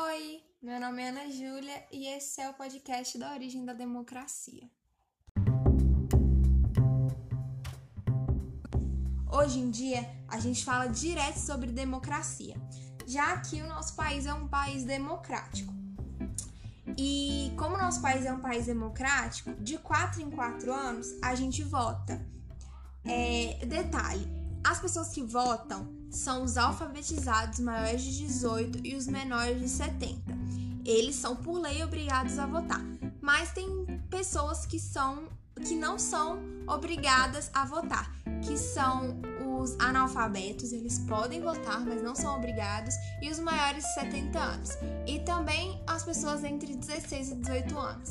Oi, meu nome é Ana Júlia e esse é o podcast da Origem da Democracia. Hoje em dia, a gente fala direto sobre democracia, já que o nosso país é um país democrático. E como o nosso país é um país democrático, de 4 em 4 anos a gente vota. É, detalhe: as pessoas que votam são os alfabetizados maiores de 18 e os menores de 70. Eles são por lei obrigados a votar, mas tem pessoas que são que não são obrigadas a votar, que são os analfabetos, eles podem votar, mas não são obrigados, e os maiores de 70 anos, e também as pessoas entre 16 e 18 anos.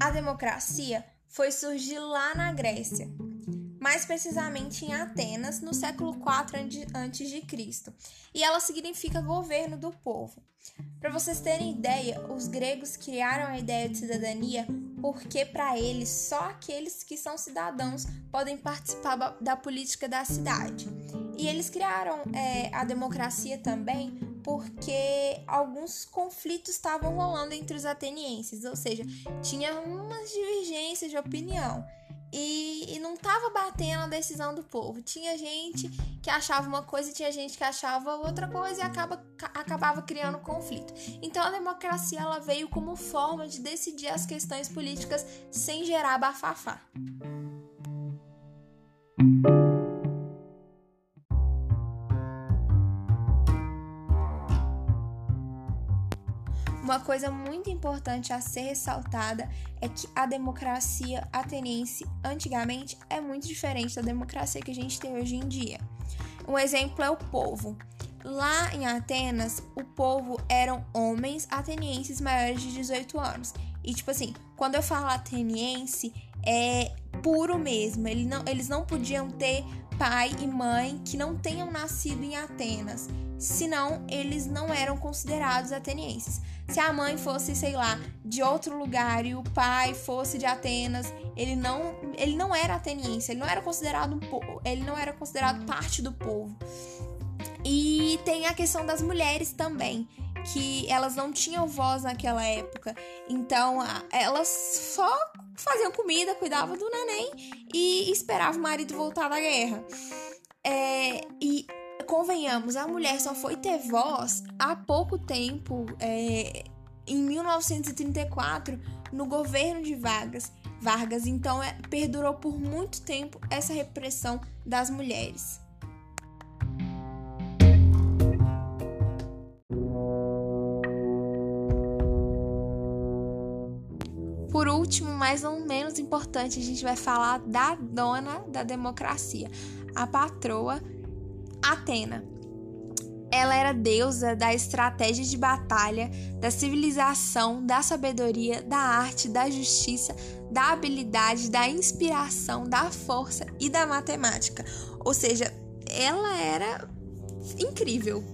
A democracia foi surgir lá na Grécia, mais precisamente em Atenas, no século IV a.C., e ela significa governo do povo. Para vocês terem ideia, os gregos criaram a ideia de cidadania porque, para eles, só aqueles que são cidadãos podem participar da política da cidade. E eles criaram é, a democracia também porque alguns conflitos estavam rolando entre os atenienses, ou seja, tinha umas divergências de opinião. E, e não estava batendo a decisão do povo. Tinha gente que achava uma coisa e tinha gente que achava outra coisa e acaba, acabava criando conflito. Então a democracia ela veio como forma de decidir as questões políticas sem gerar bafafá. Uma coisa muito importante a ser ressaltada é que a democracia ateniense antigamente é muito diferente da democracia que a gente tem hoje em dia. Um exemplo é o povo. Lá em Atenas, o povo eram homens atenienses maiores de 18 anos. E tipo assim, quando eu falo ateniense, é puro mesmo. Eles não, eles não podiam ter pai e mãe que não tenham nascido em Atenas, senão eles não eram considerados atenienses. Se a mãe fosse, sei lá, de outro lugar e o pai fosse de Atenas, ele não, ele não era ateniense, ele não era considerado um povo, ele não era considerado parte do povo. E tem a questão das mulheres também, que elas não tinham voz naquela época. Então, elas só faziam comida, cuidavam do neném e esperavam o marido voltar da guerra. É, e convenhamos, a mulher só foi ter voz há pouco tempo, é, em 1934, no governo de Vargas. Vargas, então, é, perdurou por muito tempo essa repressão das mulheres. Por último, mas não menos importante, a gente vai falar da dona da democracia, a patroa Atena. Ela era deusa da estratégia de batalha, da civilização, da sabedoria, da arte, da justiça, da habilidade, da inspiração, da força e da matemática. Ou seja, ela era incrível.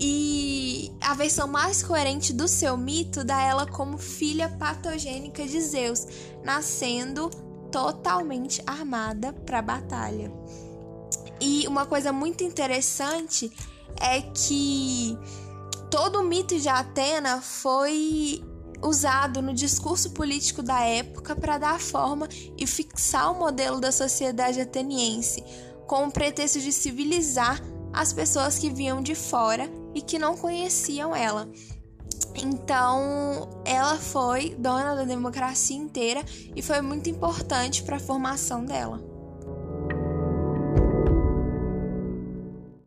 E a versão mais coerente do seu mito dá ela como filha patogênica de Zeus, nascendo totalmente armada para a batalha. E uma coisa muito interessante é que todo o mito de Atena foi usado no discurso político da época para dar forma e fixar o modelo da sociedade ateniense, com o pretexto de civilizar as pessoas que vinham de fora e que não conheciam ela. Então, ela foi dona da democracia inteira e foi muito importante para a formação dela.